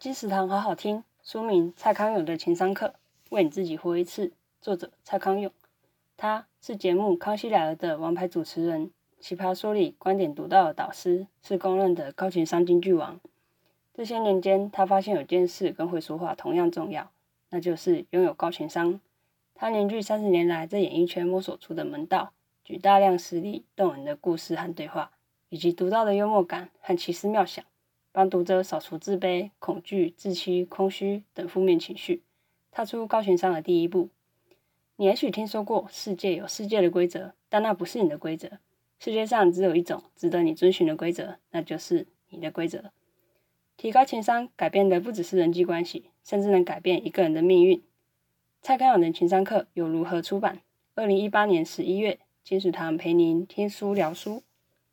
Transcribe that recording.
金石堂好好听，书名《蔡康永的情商课》，为你自己活一次。作者蔡康永，他是节目《康熙来了》的王牌主持人，奇葩说里观点独到的导师，是公认的高情商金句王。这些年间，他发现有件事跟会说话同样重要，那就是拥有高情商。他凝聚三十年来在演艺圈摸索出的门道，举大量实例、动人的故事和对话，以及独到的幽默感和奇思妙想，帮读者扫除自卑、恐惧、自欺、空虚等负面情绪，踏出高情商的第一步。你也许听说过世界有世界的规则，但那不是你的规则。世界上只有一种值得你遵循的规则，那就是你的规则。提高情商，改变的不只是人际关系，甚至能改变一个人的命运。蔡康永的情商课又如何出版？二零一八年十一月，金石堂陪您听书聊书。